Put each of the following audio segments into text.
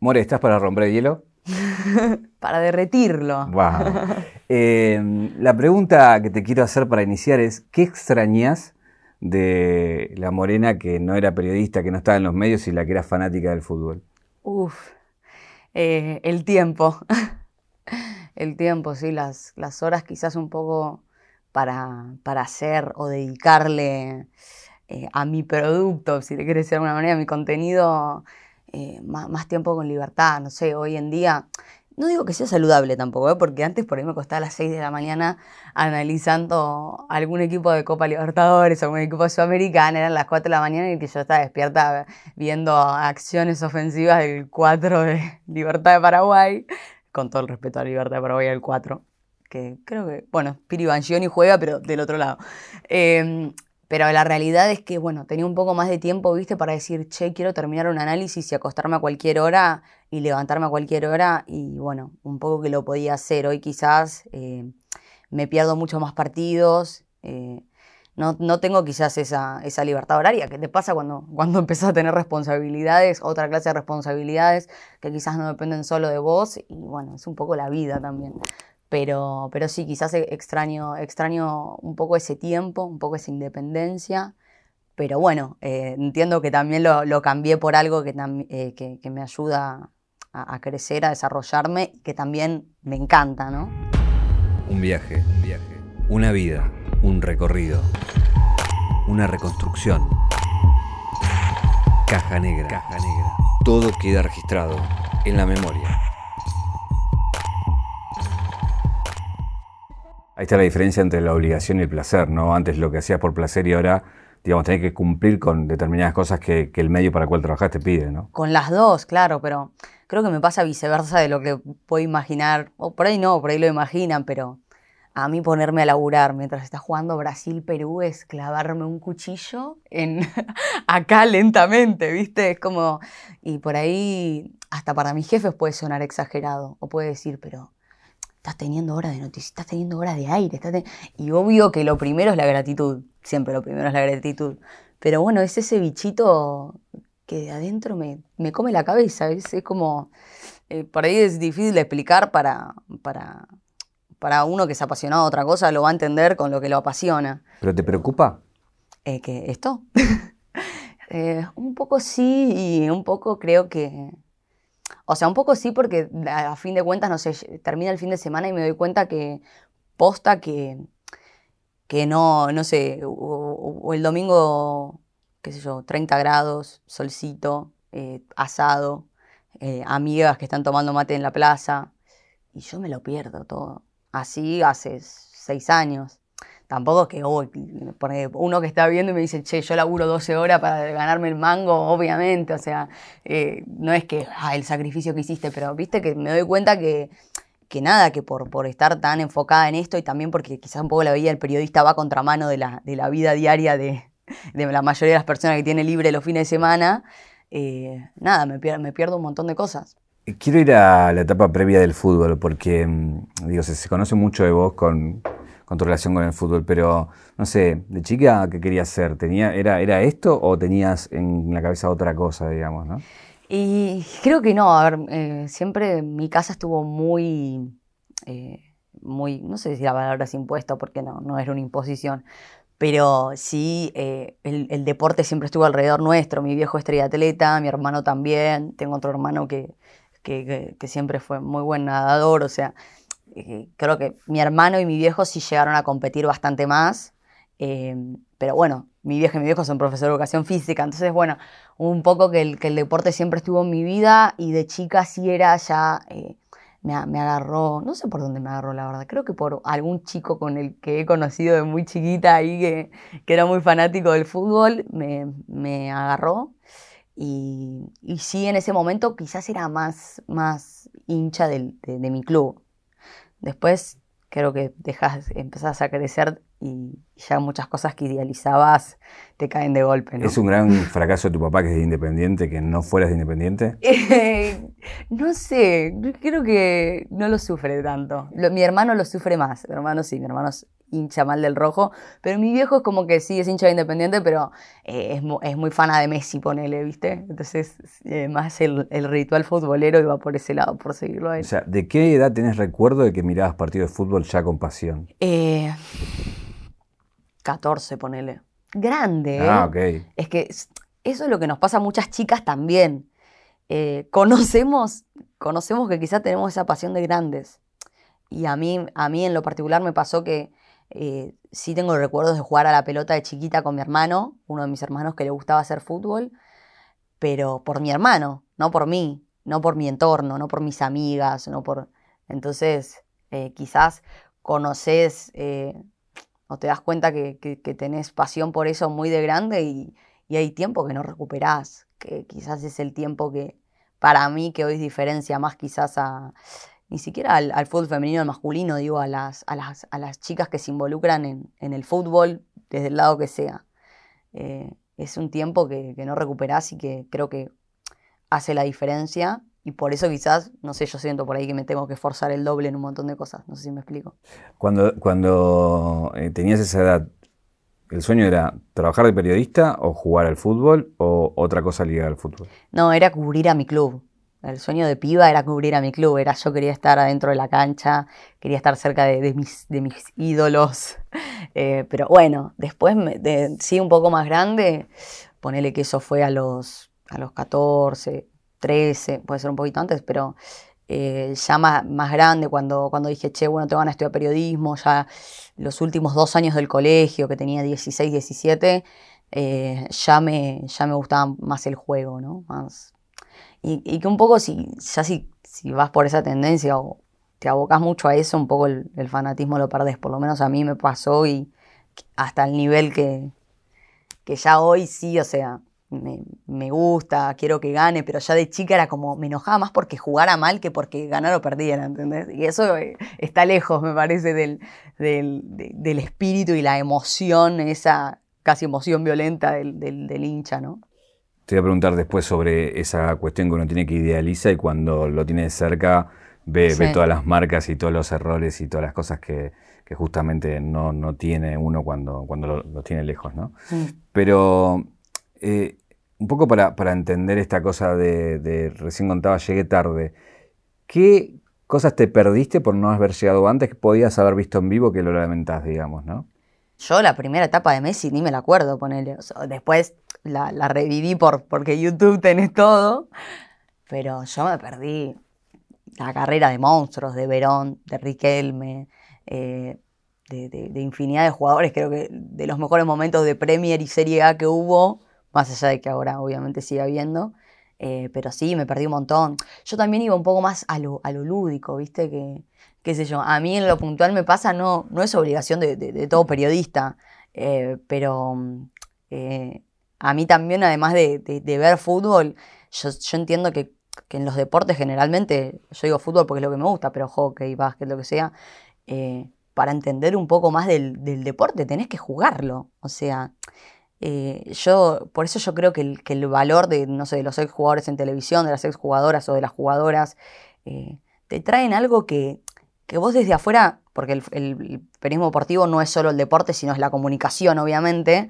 More, ¿estás para romper el hielo? para derretirlo. Wow. Eh, la pregunta que te quiero hacer para iniciar es, ¿qué extrañas de la morena que no era periodista, que no estaba en los medios y la que era fanática del fútbol? Uf, eh, el tiempo. el tiempo, sí, las, las horas quizás un poco para, para hacer o dedicarle eh, a mi producto, si le quieres decir de alguna manera, a mi contenido, más, más tiempo con libertad. No sé, hoy en día no digo que sea saludable tampoco, ¿eh? porque antes por ahí me costaba a las 6 de la mañana analizando algún equipo de Copa Libertadores, algún equipo de Sudamericana, eran las 4 de la mañana y que yo estaba despierta viendo acciones ofensivas del 4 de Libertad de Paraguay, con todo el respeto a Libertad de Paraguay el 4, que creo que, bueno, Piri Bangioni juega, pero del otro lado. Em, pero la realidad es que, bueno, tenía un poco más de tiempo, viste, para decir, che, quiero terminar un análisis y acostarme a cualquier hora y levantarme a cualquier hora. Y bueno, un poco que lo podía hacer. Hoy quizás eh, me pierdo mucho más partidos. Eh, no, no, tengo quizás esa, esa, libertad horaria. ¿Qué te pasa cuando, cuando empezás a tener responsabilidades, otra clase de responsabilidades que quizás no dependen solo de vos? Y bueno, es un poco la vida también. Pero, pero sí, quizás e, extraño, extraño un poco ese tiempo, un poco esa independencia. Pero bueno, eh, entiendo que también lo, lo, cambié por algo que, eh, que, que me ayuda a, a, crecer, a desarrollarme, que también me encanta, ¿no? Un viaje, un viaje. Una vida, un recorrido. Una reconstrucción. Caja negra. Caja negra. Todo queda registrado en la memoria. Ahí está la diferencia entre la obligación y el placer, ¿no? Antes lo que hacías por placer y ahora, digamos, tenés que cumplir con determinadas cosas que, el medio para el cual trabajás te pide, ¿no? Con las dos, claro, pero creo que me pasa viceversa de lo que puedo imaginar, o por ahí no, por ahí lo imaginan, pero a mí ponerme a laburar mientras está jugando Brasil-Perú es clavarme un cuchillo en acá lentamente, ¿viste? Es como, y por ahí hasta para mis jefes puede sonar exagerado, o puede decir, pero estás teniendo horas de noticias, estás teniendo horas de aire. Y obvio que lo primero es la gratitud, siempre lo primero es la gratitud. Pero bueno, es ese bichito que de adentro me, me come la cabeza, es, es como, eh, por ahí es difícil de explicar para, para, para uno que es apasionado de otra cosa, lo va a entender con lo que lo apasiona. ¿Pero te preocupa? Eh, ¿que ¿Esto? eh, un poco sí y un poco creo que o sea, un poco sí, porque a fin de cuentas, no sé, termina el fin de semana y me doy cuenta que posta que, que no, no sé, o, el domingo, qué sé yo, 30 grados, solcito, eh, asado, eh, amigas que están tomando mate en la plaza, y yo me lo pierdo todo. Así hace seis años. Tampoco que oh, uno que está viendo y me dice, che, yo laburo 12 horas para ganarme el mango, obviamente. O sea, eh, no es que ah, el sacrificio que hiciste, pero viste que me doy cuenta que, que nada, que por, por estar tan enfocada en esto y también porque quizás un poco la vida del periodista va contramano de la, de la vida diaria de, de la mayoría de las personas que tiene libre los fines de semana, eh, nada, me, pierdo, me pierdo un montón de cosas. Quiero ir a la etapa previa del fútbol, porque mm, digo, se, se conoce mucho de vos con, con tu relación con el fútbol, pero no sé, de chica, ¿qué querías ser? ¿Tenía, era, ¿Era esto o tenías en la cabeza otra cosa, digamos, no? Y creo que no, a ver, eh, siempre mi casa estuvo muy, eh, muy, no sé si la palabra es impuesto, porque no, no era una imposición, pero sí, eh, el, deporte siempre estuvo alrededor nuestro, mi viejo es triatleta, mi hermano también, tengo otro hermano que, que, que, que siempre fue muy buen nadador, o sea, eh, creo que mi hermano y mi viejo sí llegaron a competir bastante más, eh, pero bueno, mi viejo y mi viejo son profesores de educación física, entonces bueno, un poco que el, que el deporte siempre estuvo en mi vida y de chica sí era ya, eh, me, me, agarró, no sé por dónde me agarró la verdad, creo que por algún chico con el que he conocido de muy chiquita ahí que, que era muy fanático del fútbol, me, me agarró. Y, y, sí, en ese momento quizás era más, más hincha de, de mi club. Después creo que dejas, empezás a crecer y ya muchas cosas que idealizabas te caen de golpe. ¿no? ¿Es un gran fracaso de tu papá que es de independiente, que no fueras de independiente? No sé, creo que no lo sufre tanto. mi hermano lo sufre más. Mi hermano sí, mi hermano es hincha mal del rojo. Pero mi viejo es como que sí, es hincha de independiente, pero eh, es, muy fana de Messi, ponele, ¿viste? Entonces, eh, más el, ritual futbolero iba por ese lado, por seguirlo a él. O sea, ¿de qué edad tenés recuerdo de que mirabas partidos de fútbol ya con pasión? Eh, 14, ponele. Grande, ¿eh? Ah, ok. Es que eso es lo que nos pasa a muchas chicas también. Conocemos, conocemos que quizás tenemos esa pasión de grandes. Y a mí, a mí en lo particular me pasó que eh, sí tengo recuerdos de jugar a la pelota de chiquita con mi hermano, uno de mis hermanos que le gustaba hacer fútbol, pero por mi hermano, no por mí, no por mi entorno, no por mis amigas, no por... Entonces, eh, quizás conoces o te das cuenta que, tenés pasión por eso muy de grande y, hay tiempo que no recuperás, que quizás es el tiempo que para mí que hoy diferencia más quizás a ni siquiera al, fútbol femenino al masculino, digo, a las, a las, a las chicas que se involucran en, el fútbol desde el lado que sea. Eh, es un tiempo que, que no recuperás y que creo que hace la diferencia y por eso quizás, no sé, yo siento por ahí que me tengo que esforzar el doble en un montón de cosas. No sé si me explico. Cuando, cuando eh, tenías esa edad, ¿el sueño era trabajar de periodista o jugar al fútbol o otra cosa ligada al fútbol? No, era cubrir a mi club. El sueño de piba era cubrir a mi club. Era yo quería estar adentro de la cancha, quería estar cerca de, mis, ídolos. Eh, pero bueno, después, de, sí, un poco más grande, ponele que eso fue a los, a los 14, 13, puede ser un poquito antes, pero eh, ya más, grande, cuando, cuando dije, che, bueno, te van a estudiar periodismo, ya los últimos dos años del colegio, que tenía 16, 17, eh, ya, me, ya me gustaba más el juego, ¿no? Más, y, que un poco, si, ya si, si vas por esa tendencia o te abocas mucho a eso, un poco el, fanatismo lo perdés, por lo menos a mí me pasó y hasta el nivel que, que ya hoy sí, o sea, me, gusta, quiero que gane, pero ya de chica era como, me enojaba más porque jugara mal que porque ganara o perdiera, ¿entendés? Y eso eh, está lejos, me parece, del, del, espíritu y la emoción, esa casi emoción violenta del, hincha, ¿no? Te voy a preguntar después sobre esa cuestión que uno tiene que idealizar y cuando lo tiene de cerca ve, todas las marcas y todos los errores y todas las cosas que, justamente no, tiene uno cuando, cuando lo, tiene lejos, ¿no? Pero eh, un poco para, entender esta cosa de, recién contaba, llegué tarde. ¿Qué cosas te perdiste por no haber llegado antes que podías haber visto en vivo que lo lamentás, digamos, no? Yo la primera etapa de Messi ni me la acuerdo, ponele. después la, reviví por, porque YouTube tenés todo, pero yo me perdí la carrera de monstruos, de Verón, de Riquelme, eh, de, de, infinidad de jugadores. Creo que de los mejores momentos de Premier y Serie A que hubo, más allá de que ahora obviamente siga habiendo. Eh, pero sí, me perdí un montón. Yo también iba un poco más a lo, a lo lúdico, ¿viste? Que, qué sé yo, a mí en lo puntual me pasa, no, no es obligación de, todo periodista, eh, pero eh, a mí también, además de, ver fútbol, yo, entiendo que, en los deportes generalmente, yo digo fútbol porque es lo que me gusta, pero hockey, básquet, lo que sea, para entender un poco más del, del deporte tenés que jugarlo. O sea, eh, yo, por eso yo creo que el, valor de, no sé, de los exjugadores en televisión, de las exjugadoras o de las jugadoras, eh, te traen algo que, que, vos desde afuera, porque el, el, deportivo no es solo el deporte, sino es la comunicación, obviamente,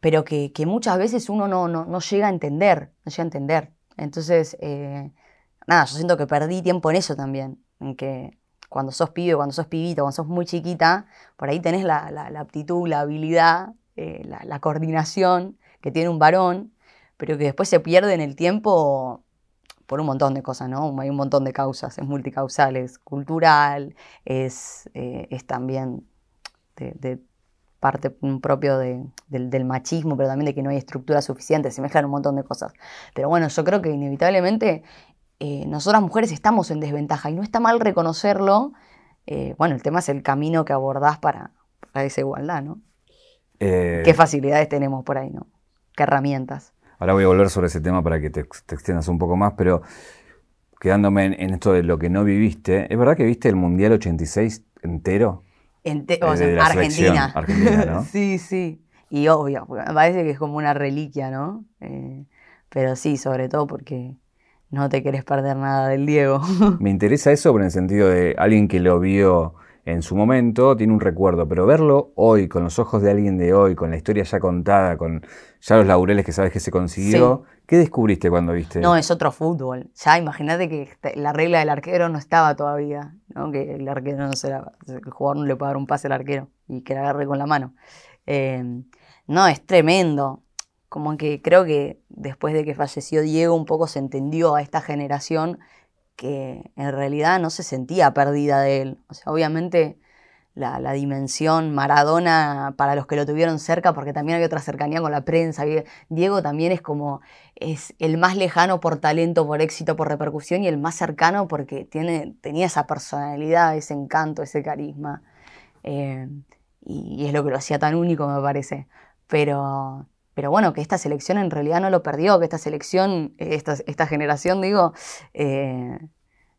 pero que, muchas veces uno no, no, llega a entender, llega a entender. Entonces, eh, nada, yo siento que perdí tiempo en eso también, en que cuando sos pibe, cuando sos pibito, cuando sos muy chiquita, por ahí tenés la aptitud, la habilidad eh, la, coordinación que tiene un varón, pero que después se pierde en el tiempo por un montón de cosas, ¿no? Hay un montón de causas, es multicausal, es cultural, es, eh, es también de, parte propio del, machismo, pero también de que no hay estructura suficiente, se mezclan un montón de cosas. Pero bueno, yo creo que inevitablemente eh, nosotras mujeres estamos en desventaja y no está mal reconocerlo. bueno, el tema es el camino que abordás para, para esa igualdad, ¿no? Eh, ¿Qué facilidades tenemos por ahí, no? ¿Qué herramientas? Ahora voy a volver sobre ese tema para que te, extiendas un poco más, pero quedándome en, esto de lo que no viviste, ¿es verdad que viste el Mundial 86 entero? o sea, Argentina. Argentina ¿no? sí, sí. Y obvio, me parece que es como una reliquia, ¿no? Eh, pero sí, sobre todo porque no te querés perder nada del Diego. Me interesa eso en el sentido de alguien que lo vio en su momento, tiene un recuerdo, pero verlo hoy, con los ojos de alguien de hoy, con la historia ya contada, con ya los laureles que sabes que se consiguió, ¿qué descubriste cuando viste? No, es otro fútbol. Ya imagínate que este, la regla del arquero no estaba todavía, ¿no? que el arquero no será, el jugador no le puede dar un pase al arquero y que la agarre con la mano. Eh, no, es tremendo como que creo que después de que falleció Diego un poco se entendió a esta generación que en realidad no se sentía perdida de él. O sea, obviamente la, dimensión Maradona para los que lo tuvieron cerca, porque también había otra cercanía con la prensa. Diego también es como, es el más lejano por talento, por éxito, por repercusión y el más cercano porque tiene, tenía esa personalidad, ese encanto, ese carisma. Eh, y, y es lo que lo hacía tan único, me parece. Pero pero bueno, que esta selección en realidad no lo perdió, que esta selección, eh, esta, esta generación, digo, eh,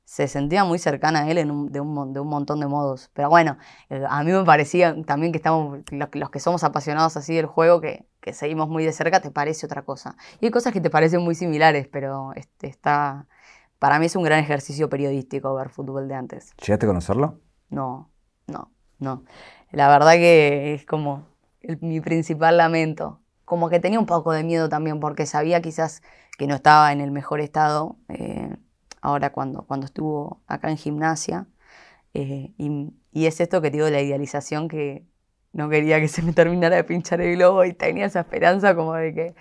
se sentía muy cercana a él de, un, de, un, montón de modos. Pero bueno, eh, a mí me parecía también que estamos, los, que somos apasionados así del juego, que, que, seguimos muy de cerca, te parece otra cosa. Y hay cosas que te parecen muy similares, pero este, está, para mí es un gran ejercicio periodístico ver fútbol de antes. ¿Llegaste a conocerlo? No, no, no. La verdad que es como mi principal lamento como que tenía un poco de miedo también porque sabía quizás que no estaba en el mejor estado eh, ahora cuando, cuando estuvo acá en gimnasia. Eh, y, es esto que te digo, la idealización que no quería que se me terminara de pinchar el globo y tenía esa esperanza como de que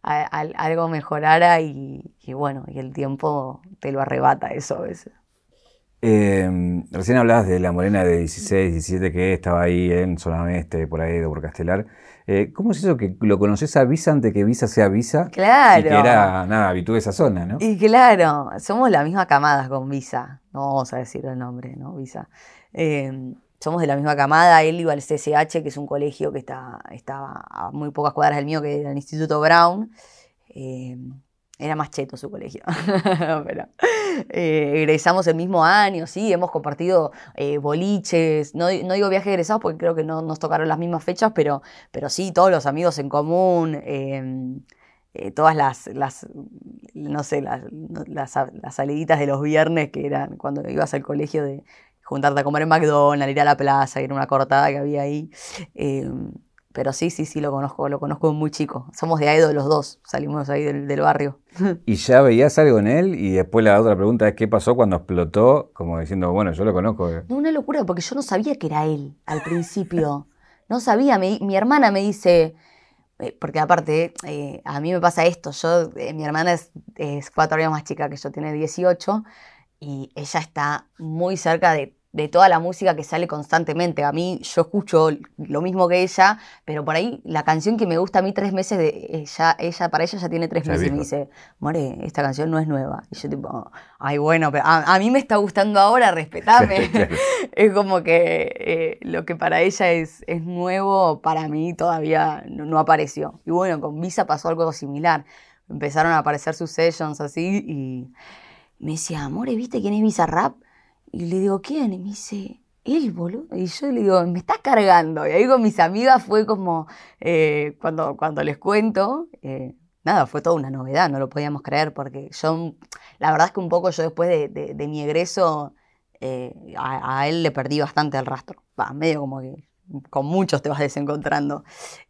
algo mejorara y, bueno, y el tiempo te lo arrebata eso a veces. Em, recién hablabas de la morena de 16, 17 que estaba ahí en zona este, por ahí, de Castelar. Eh, ¿Cómo es eso que lo conoces a Visa antes que Visa sea Visa? Claro. Y que era, nada, habitú de esa zona, ¿no? Y claro, somos la misma camada con Visa. No vamos a decir el nombre, ¿no? Visa. Em, somos de la misma camada. Él iba al CSH, que es un colegio que está, está a muy pocas cuadras del mío, que era el Instituto Brown. Em, era más cheto su colegio. Pero eh, egresamos el mismo año, sí, hemos compartido eh, boliches. No, digo viaje egresados porque creo que no nos tocaron las mismas fechas, pero, pero sí, todos los amigos en común. Em, eh, todas las, las, no sé, las, las, saliditas de los viernes que eran cuando ibas al colegio de juntarte a comer en McDonald's, ir a la plaza, ir a una cortada que había ahí. Em, pero sí, sí, sí lo conozco, lo conozco muy chico. Somos de Aedo los dos, salimos ahí del, barrio. ¿Y ya veías algo en él? Y después la otra pregunta es, ¿qué pasó cuando explotó? Como diciendo, bueno, yo lo conozco. No, una locura, porque yo no sabía que era él al principio. no sabía, mi, hermana me dice, eh, porque aparte, eh, a mí me pasa esto, yo, eh, mi hermana es, es cuatro años más chica que yo, tiene 18, y ella está muy cerca de de toda la música que sale constantemente. A mí yo escucho lo mismo que ella, pero por ahí la canción que me gusta a mí tres meses de ella, ella para ella ya tiene tres meses y me dice, More, esta canción no es nueva. Y yo tipo, ay bueno, pero a, mí me está gustando ahora, respetame. es como que eh, lo que para ella es, es nuevo, para mí todavía no, apareció. Y bueno, con Visa pasó algo similar. Empezaron a aparecer sus sessions así y me decía, More, ¿viste quién es Visa Rap? Y le digo, ¿quién? Y me dice, él, boludo. Y yo le digo, me estás cargando. Y ahí con mis amigas fue como, eh, cuando, cuando les cuento, eh, nada, fue toda una novedad, no lo podíamos creer, porque yo, la verdad es que un poco yo después de, de, mi egreso, eh, a, a, él le perdí bastante el rastro. Va, medio como que con muchos te vas desencontrando.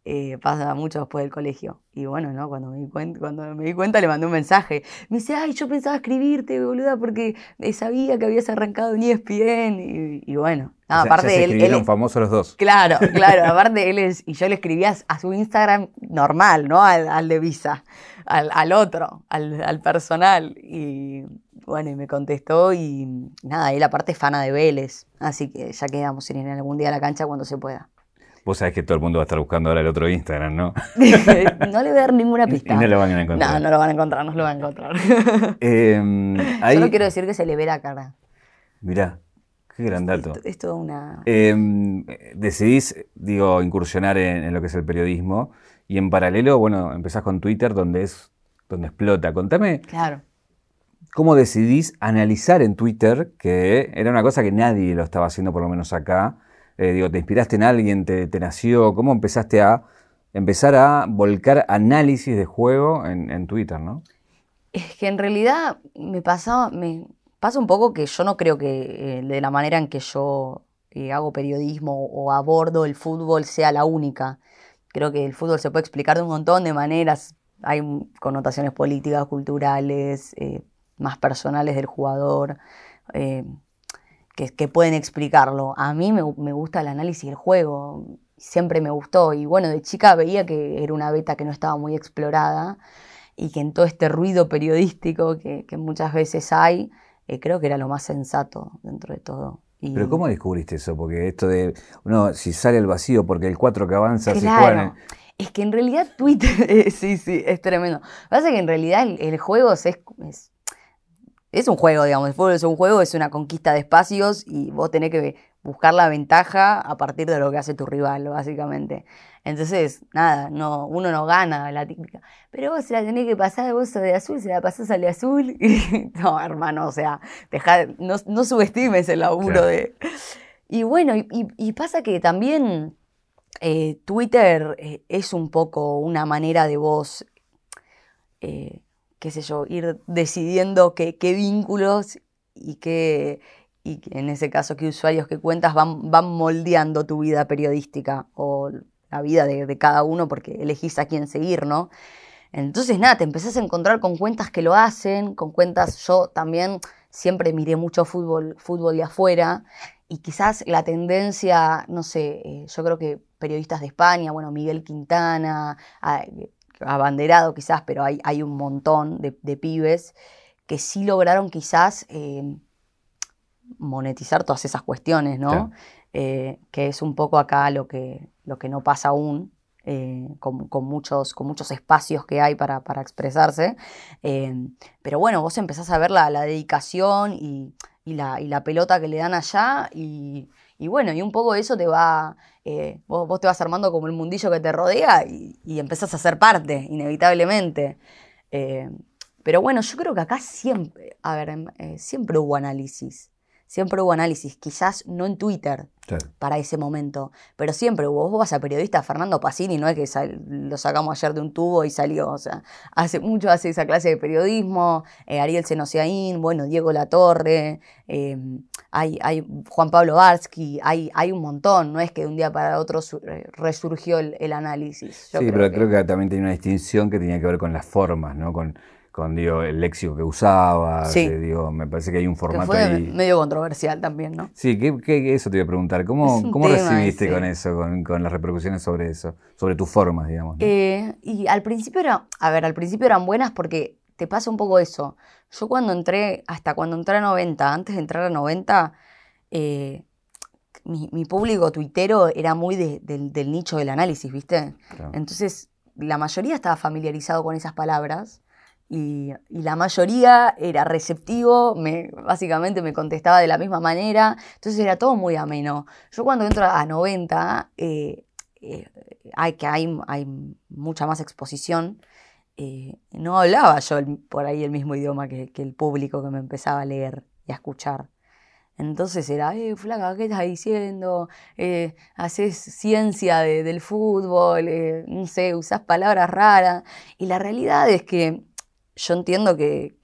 Eh, pasa mucho después del colegio. Y bueno, ¿no? Cuando me, di cuenta, cuando me di cuenta le mandé un mensaje. Me dice, ay, yo pensaba escribirte, boluda, porque sabía que habías arrancado en ESPN. Y, y bueno, aparte ya se él, él famosos los dos. Claro, claro. aparte él es, y yo le escribía a su Instagram normal, ¿no? Al, de Visa, al, al otro, al, al personal. Y bueno, y me contestó y nada, él aparte es fana de Vélez, así que ya quedamos en ir algún día a la cancha cuando se pueda. Vos sabés que todo el mundo va a estar buscando ahora el otro Instagram, ¿no? no le voy a dar ninguna pista. no lo van a encontrar. No, no lo van a encontrar, no lo van a encontrar. eh, Solo quiero decir que se le ve la cara. Mirá, qué gran dato. Es, todo una... Em, decidís, digo, incursionar en, en, lo que es el periodismo y en paralelo, bueno, empezás con Twitter donde es donde explota. Contame claro cómo decidís analizar en Twitter, que era una cosa que nadie lo estaba haciendo, por lo menos acá. Eh, digo, ¿te inspiraste en alguien? Te, nació? ¿Cómo empezaste a empezar a volcar análisis de juego en, Twitter? Es que en realidad me pasa, pasa un poco que yo no creo que eh, de la manera en que yo eh, hago periodismo o abordo el fútbol sea la única. Creo que el fútbol se puede explicar de un montón de maneras. Hay connotaciones políticas, culturales, más personales del jugador, que, pueden explicarlo. A mí me, me gusta el análisis del juego, siempre me gustó. Y bueno, de chica veía que era una beta que no estaba muy explorada y que en todo este ruido periodístico que, muchas veces hay, eh, creo que era lo más sensato dentro de todo. Pero ¿cómo descubriste eso? Porque esto de, uno, si sale el vacío, porque el 4 que avanza, se juega Es que en realidad Twitter, sí, sí, es tremendo. Lo que pasa es que en realidad el, juego es, es, es, un juego, digamos, el fútbol es un juego, es una conquista de espacios y vos tenés que buscar la ventaja a partir de lo que hace tu rival, básicamente. Entonces, nada, no, uno no gana la típica. Pero vos se la tenés que pasar, vos de azul, se la pasás al de azul. no, hermano, o sea, no, no, subestimes el laburo de. Y bueno, y, pasa que también eh, Twitter eh, es un poco una manera de vos, eh, qué sé yo, ir decidiendo qué, qué vínculos y qué y en ese caso qué usuarios que cuentas van, van moldeando tu vida periodística o la vida de, cada uno porque elegís a quién seguir, ¿no? Entonces, nada, te empezás a encontrar con cuentas que lo hacen, con cuentas, yo también siempre miré mucho fútbol, fútbol de afuera, y quizás la tendencia, no sé, eh, yo creo que periodistas de España, bueno, Miguel Quintana, abanderado quizás, pero hay, hay un montón de, pibes que sí lograron quizás eh, monetizar todas esas cuestiones, ¿no? Eh, que es un poco acá lo que, lo que no pasa aún. Eh, con, muchos, con muchos espacios que hay para, expresarse. Eh, pero bueno, vos empezás a ver la, dedicación y, la, pelota que le dan allá y, bueno, y un poco eso te va, vos, te vas armando como el mundillo que te rodea y, y empezás a ser parte, inevitablemente. pero bueno, yo creo que acá siempre, a ver, em, siempre hubo análisis siempre hubo análisis, quizás no en Twitter para ese momento, pero siempre hubo. Vos vas a periodista Fernando Pacini, no es que lo sacamos ayer de un tubo y salió, o sea, hace mucho hace esa clase de periodismo, eh, Ariel Senociaín, bueno, Diego Latorre, eh, hay, hay Juan Pablo Barsky, hay, hay un montón, no es que de un día para otro resurgió el, análisis. sí, pero creo que también tiene una distinción que tenía que ver con las formas, ¿no? Con, con digo, el léxico que usaba. Sí. digo, me parece que hay un formato que fue medio controversial también, ¿no? Sí, ¿qué, eso te iba a preguntar. ¿Cómo, cómo recibiste con eso, con, las repercusiones sobre eso, sobre tus formas, digamos? Eh, y al principio era, a ver, al principio eran buenas porque te pasa un poco eso. Yo cuando entré, hasta cuando entré a 90, antes de entrar a 90, eh, mi, público tuitero era muy del, nicho del análisis, ¿viste? Entonces, la mayoría estaba familiarizado con esas palabras y, la mayoría era receptivo, me, básicamente me contestaba de la misma manera, entonces era todo muy ameno. Yo cuando entro a 90, eh, eh, hay, que hay mucha más exposición, eh, no hablaba yo por ahí el mismo idioma que, el público que me empezaba a leer y a escuchar. Entonces era, eh, flaca, ¿qué estás diciendo? haces ciencia del fútbol, no sé, usás palabras raras. Y la realidad es que yo entiendo que,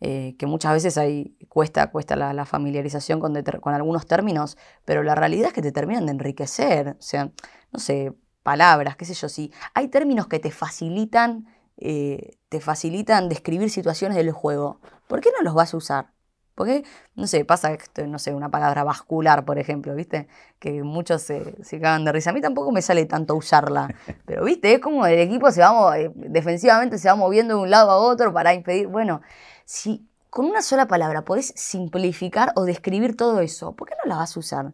eh, que, muchas veces hay, cuesta, cuesta la, familiarización con, con, algunos términos, pero la realidad es que te terminan de enriquecer. O sea, no sé, palabras, qué sé yo, si hay términos que te facilitan, eh, te facilitan describir situaciones del juego, ¿por qué no los vas a usar? Porque, no sé, pasa, no sé, una palabra vascular, por ejemplo, ¿viste? Que muchos se, se cagan de risa. A mí tampoco me sale tanto usarla. Pero, ¿viste? Es como el equipo se va, eh, defensivamente se va moviendo de un lado a otro para impedir. Bueno, si con una sola palabra podés simplificar o describir todo eso, ¿por qué no la vas a usar?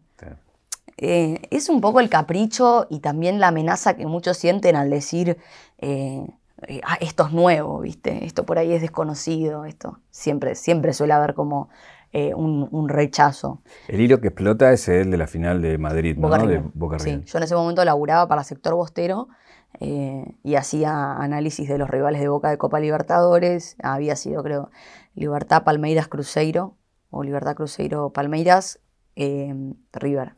Eh, es un poco el capricho y también la amenaza que muchos sienten al decir. Eh, eh, ah, esto es nuevo, ¿viste? Esto por ahí es desconocido, esto siempre, siempre suele haber como eh, un, rechazo. El hilo que explota es el de la final de Madrid, ¿no? De Boca Sí, yo en ese momento laburaba para sector bostero eh, y hacía análisis de los rivales de Boca de Copa Libertadores. Había sido, creo, Libertad Palmeiras Cruzeiro o Libertad Cruzeiro Palmeiras River.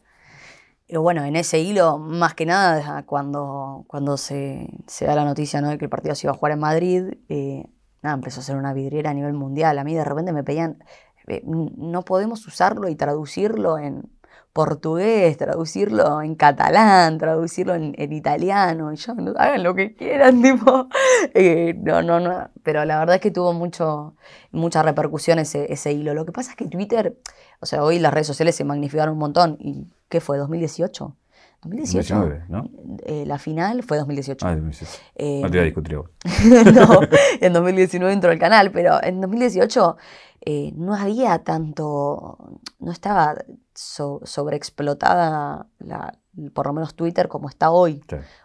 Pero bueno, en ese hilo, más que nada, cuando, cuando se, da la noticia ¿no? de que el partido se iba a jugar en Madrid, eh, nada, empezó a ser una vidriera a nivel mundial. A mí de repente me pedían, eh, no podemos usarlo y traducirlo en portugués, traducirlo en catalán, traducirlo en, italiano, y yo, hagan lo que quieran, tipo, eh, no, no, no, pero la verdad es que tuvo mucho, mucha repercusión ese, ese hilo. Lo que pasa es que Twitter, o sea, hoy las redes sociales se magnificaron un montón, ¿y qué fue? ¿2018? 2018. ¿no? Eh, la final fue 2018. Ah, 2018. Eh, no te iba a discutir no, en 2019 entró el canal, pero en 2018 eh, no había tanto, no estaba sobreexplotada la, por lo menos Twitter como está hoy.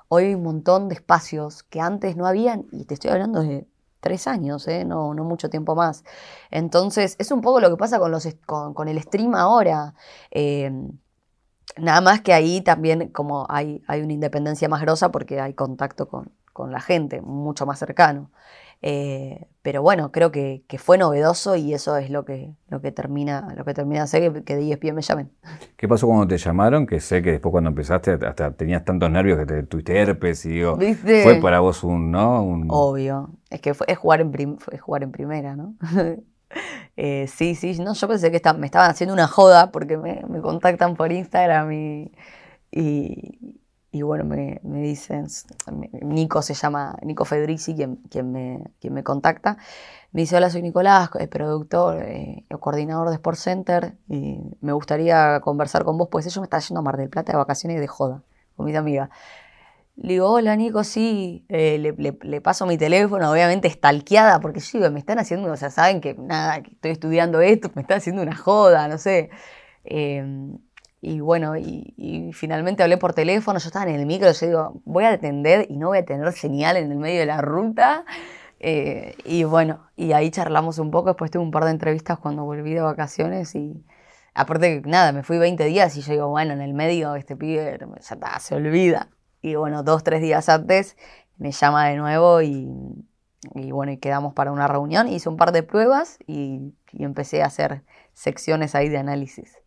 Hoy hay un montón de espacios que antes no habían, y te estoy hablando de tres años, ¿eh? no, no mucho tiempo más. Entonces, es un poco lo que pasa con, los, con, con el stream ahora. Eh, Nada más que ahí también como hay, hay una independencia más grosa porque hay contacto con, la gente, mucho más cercano. Eh, pero bueno, creo que, fue novedoso y eso es lo que, lo que termina, lo que termina de hacer que, que de ESPN me llamen. ¿Qué pasó cuando te llamaron? Que sé que después cuando empezaste hasta tenías tantos nervios que te tuviste herpes y digo, fue para vos un, ¿no? Obvio, es que fue, es jugar en fue jugar en primera, ¿no? Eh, sí, sí, no, yo pensé que me estaban haciendo una joda porque me, contactan por Instagram y, y, bueno, me, dicen, Nico se llama, Nico Fedrici, quien, quien, me, quien me contacta. Me dice, hola, soy Nicolás, productor, eh, coordinador de Sport Center y me gustaría conversar con vos, pues ellos me están yendo a Mar del Plata de vacaciones de joda con mis amigas. Le digo, hola Nico, sí, eh, le, paso mi teléfono, obviamente estalqueada, porque digo, me están haciendo, o sea, saben que nada, que estoy estudiando esto, me están haciendo una joda, no sé. Em, y bueno, y, finalmente hablé por teléfono, yo estaba en el micro, yo digo, voy a atender y no voy a tener señal en el medio de la ruta. Eh, y bueno, y ahí charlamos un poco, después tuve un par de entrevistas cuando volví de vacaciones y aparte que nada, me fui 20 días y yo digo, bueno, en el medio este pibe se olvida. Y bueno, dos, tres días antes me llama de nuevo y, bueno, y quedamos para una reunión. Hice un par de pruebas y, empecé a hacer secciones ahí de análisis.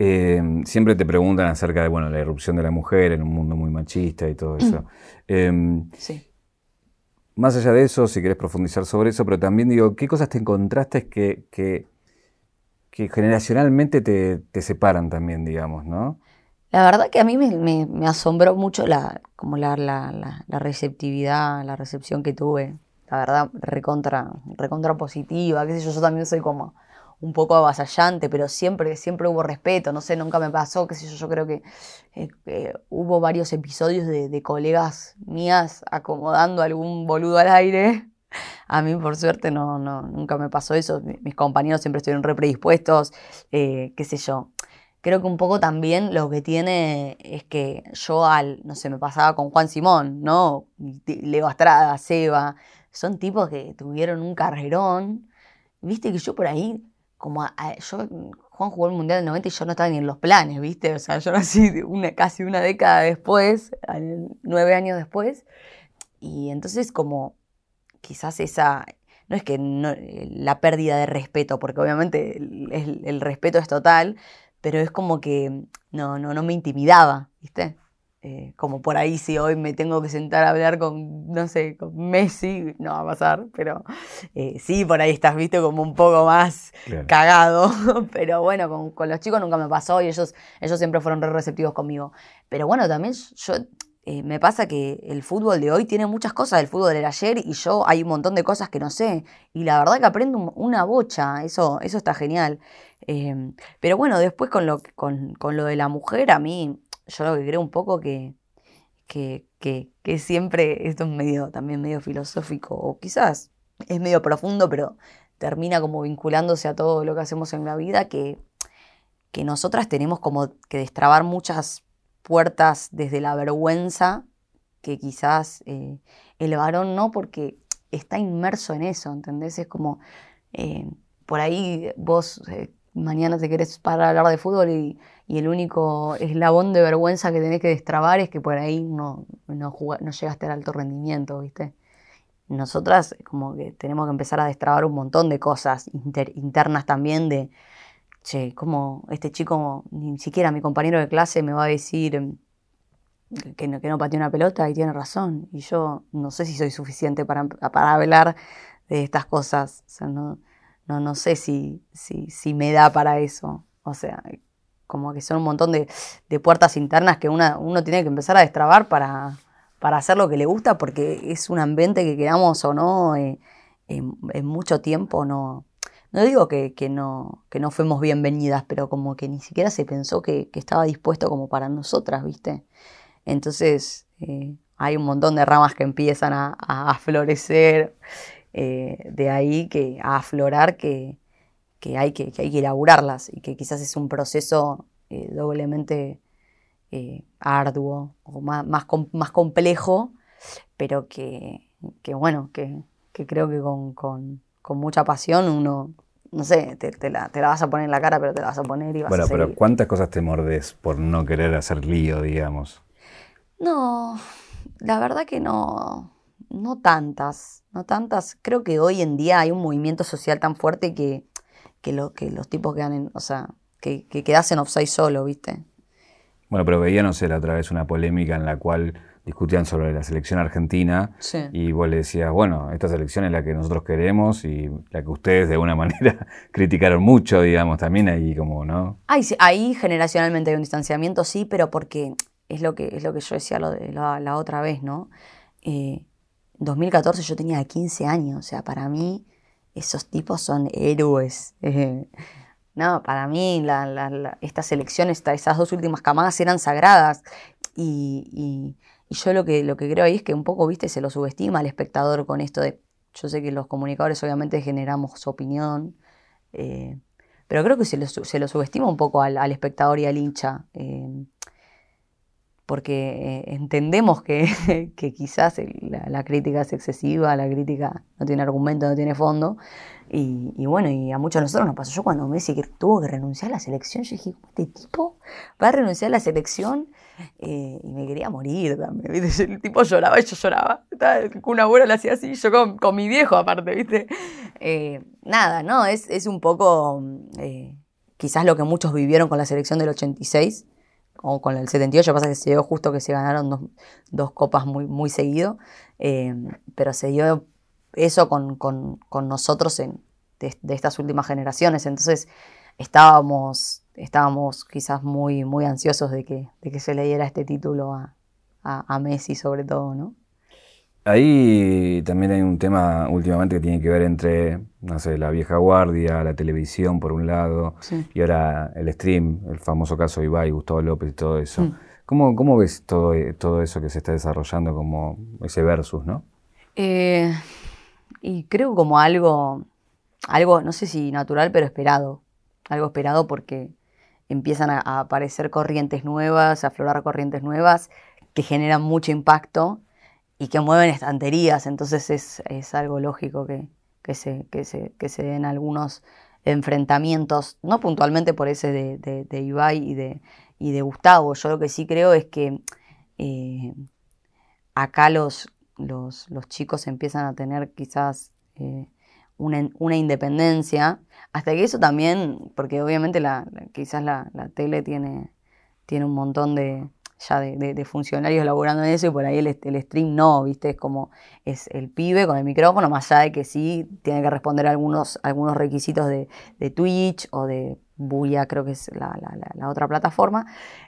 Eh, siempre te preguntan acerca de bueno, la irrupción de la mujer en un mundo muy machista y todo eso. Em, sí. Más allá de eso, si querés profundizar sobre eso, pero también digo, ¿qué cosas te encontraste que, que, generacionalmente te, te, separan también, digamos, ¿no? La verdad que a mí me, asombró mucho la, como la, la, receptividad, la recepción que tuve. La verdad, recontra, recontra positiva, qué sé yo, yo también soy como un poco avasallante, pero siempre, siempre hubo respeto, no sé, nunca me pasó, qué sé yo, yo creo que eh, hubo varios episodios de, colegas mías acomodando algún boludo al aire. A mí, por suerte, no, no, nunca me pasó eso. Mis compañeros siempre estuvieron re predispuestos, eh, qué sé yo creo que un poco también lo que tiene es que yo al, no sé, me pasaba con Juan Simón, ¿no? Leo Astrada, Seba, son tipos que tuvieron un carrerón. Viste que yo por ahí, como yo, Juan jugó el Mundial del 90 y yo no estaba ni en los planes, ¿viste? O sea, yo nací una, casi una década después, nueve años después. Y entonces como quizás esa, no es que la pérdida de respeto, porque obviamente el respeto es total, pero es como que no, no, no me intimidaba, ¿viste? Eh, como por ahí si hoy me tengo que sentar a hablar con, no sé, con Messi, no va a pasar, pero eh, sí, por ahí estás, viste, como un poco más cagado, pero bueno, con, con, los chicos nunca me pasó y ellos, ellos siempre fueron re receptivos conmigo. Pero bueno, también yo, eh, me pasa que el fútbol de hoy tiene muchas cosas del fútbol del ayer y yo hay un montón de cosas que no sé. Y la verdad que aprendo una bocha, eso, eso está genial. Pero bueno, después con lo, con, lo de la mujer, a mí, yo lo que creo un poco que, que, que, siempre, esto es medio, también medio filosófico, o quizás es medio profundo, pero termina como vinculándose a todo lo que hacemos en la vida, que, que nosotras tenemos como que destrabar muchas puertas desde la vergüenza, que quizás eh, el varón no, porque está inmerso en eso, ¿entendés? Es como, eh, por ahí vos eh, mañana te querés parar a hablar de fútbol y, el único eslabón de vergüenza que tenés que destrabar es que por ahí no, no, llegaste al alto rendimiento, ¿viste? Nosotras como que tenemos que empezar a destrabar un montón de cosas internas también de, che, como este chico, ni siquiera mi compañero de clase me va a decir que no, que no pateó una pelota y tiene razón. Y yo no sé si soy suficiente para, para hablar estas cosas. O sea, no, no, no sé si, si, si me da para eso. O sea, como que son un montón de, puertas internas que una, uno tiene que empezar a destrabar para, para, hacer lo que le gusta, porque es un ambiente que queramos o no, eh, en, mucho tiempo no. No digo que, no, que no fuimos bienvenidas, pero como que ni siquiera se pensó que, estaba dispuesto como para nosotras, ¿viste? Entonces eh, hay un montón de ramas que empiezan a, florecer, eh, de ahí que a aflorar que, que hay que, hay que elaborarlas y que quizás es un proceso eh, doblemente eh, arduo o más, más, más, complejo, pero que, bueno, que, creo que con, mucha pasión uno, no sé, te, la, vas a poner en la cara, pero te la vas a poner y vas bueno, a Bueno, pero ¿cuántas cosas te mordes por no querer hacer lío, digamos? No, la verdad que no, no tantas, no tantas. Creo que hoy en día hay un movimiento social tan fuerte que que, lo, que los tipos quedan en, o sea, que, que quedas en offside solo, ¿viste? Bueno, pero veía, no sé, la otra vez una polémica en la cual discutían sobre la selección argentina y vos le decías, bueno, esta selección es la que nosotros queremos y la que ustedes de alguna manera criticaron mucho, digamos, también ahí como, ¿no? Ahí, ahí generacionalmente hay un distanciamiento, sí, pero porque es lo que, es lo que yo decía lo de la, otra vez, ¿no? Eh, 2014 yo tenía 15 años, o sea, para mí esos tipos son héroes. no, para mí estas elecciones, esas dos últimas camadas eran sagradas. Y, yo lo que, lo que creo ahí es que un poco, viste, se lo subestima al espectador con esto de... Yo sé que los comunicadores obviamente generamos opinión, eh, pero creo que se lo, se lo, subestima un poco al, espectador y al hincha. Eh, porque eh, entendemos que, quizás la, crítica es excesiva, la crítica no tiene argumento, no tiene fondo. Y, bueno, y a muchos de nosotros nos pasó. Yo cuando Messi tuvo que renunciar a la selección, yo dije, este tipo va a renunciar a la selección? Eh, y me quería morir también, El tipo lloraba yo lloraba. Una abuela la hacía así, yo con, mi viejo aparte, ¿viste? Eh, nada, ¿no? Es, es un poco quizás lo que muchos vivieron con la selección del 86 o con el 78, pasa que se dio justo que se ganaron dos, copas muy, muy seguido, eh, pero se dio eso con, nosotros en, de, estas últimas generaciones, entonces estábamos, estábamos quizás muy, muy ansiosos de que, de que se le diera este título a, a Messi sobre todo, ¿no? Ahí también hay un tema últimamente que tiene que ver entre, no sé, la vieja guardia, la televisión por un lado, y ahora el stream, el famoso caso de Ibai, Gustavo López y todo eso. Mm. ¿Cómo, ves todo, todo eso que se está desarrollando como ese versus, no? Eh, y creo como algo, algo, no sé si natural, pero esperado. Algo esperado porque empiezan a, a aparecer corrientes nuevas, a aflorar corrientes nuevas que generan mucho impacto y que mueven estanterías, entonces es, algo lógico que, se, que, se, que se den algunos enfrentamientos, no puntualmente por ese de, de, Ibai y de, y de Gustavo, yo lo que sí creo es que eh, acá los, los, chicos empiezan a tener quizás eh, una, independencia, hasta que eso también, porque obviamente quizás la, la tele tiene, tiene un montón de, ya de, funcionarios laburando en eso y por ahí el, stream no, ¿viste? Es como es el pibe con el micrófono, más allá de que sí tiene que responder algunos, algunos requisitos de, Twitch o de Buya, creo que es la, otra plataforma.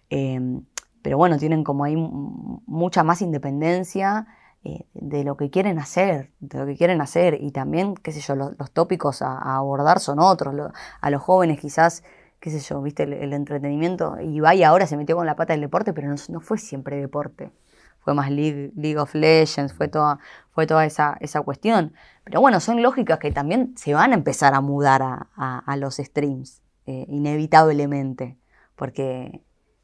Em, pero bueno, tienen como ahí mucha más independencia eh, de lo que quieren hacer, de lo que quieren hacer y también, qué sé yo, los, tópicos a, abordar son otros. a los jóvenes quizás qué sé yo, viste, el, entretenimiento. Y vaya ahora se metió con la pata del deporte, pero no, fue siempre deporte. Fue más League, League of Legends, fue toda, fue toda esa, esa, cuestión. Pero bueno, son lógicas que también se van a empezar a mudar a, los streams, eh, inevitablemente. Porque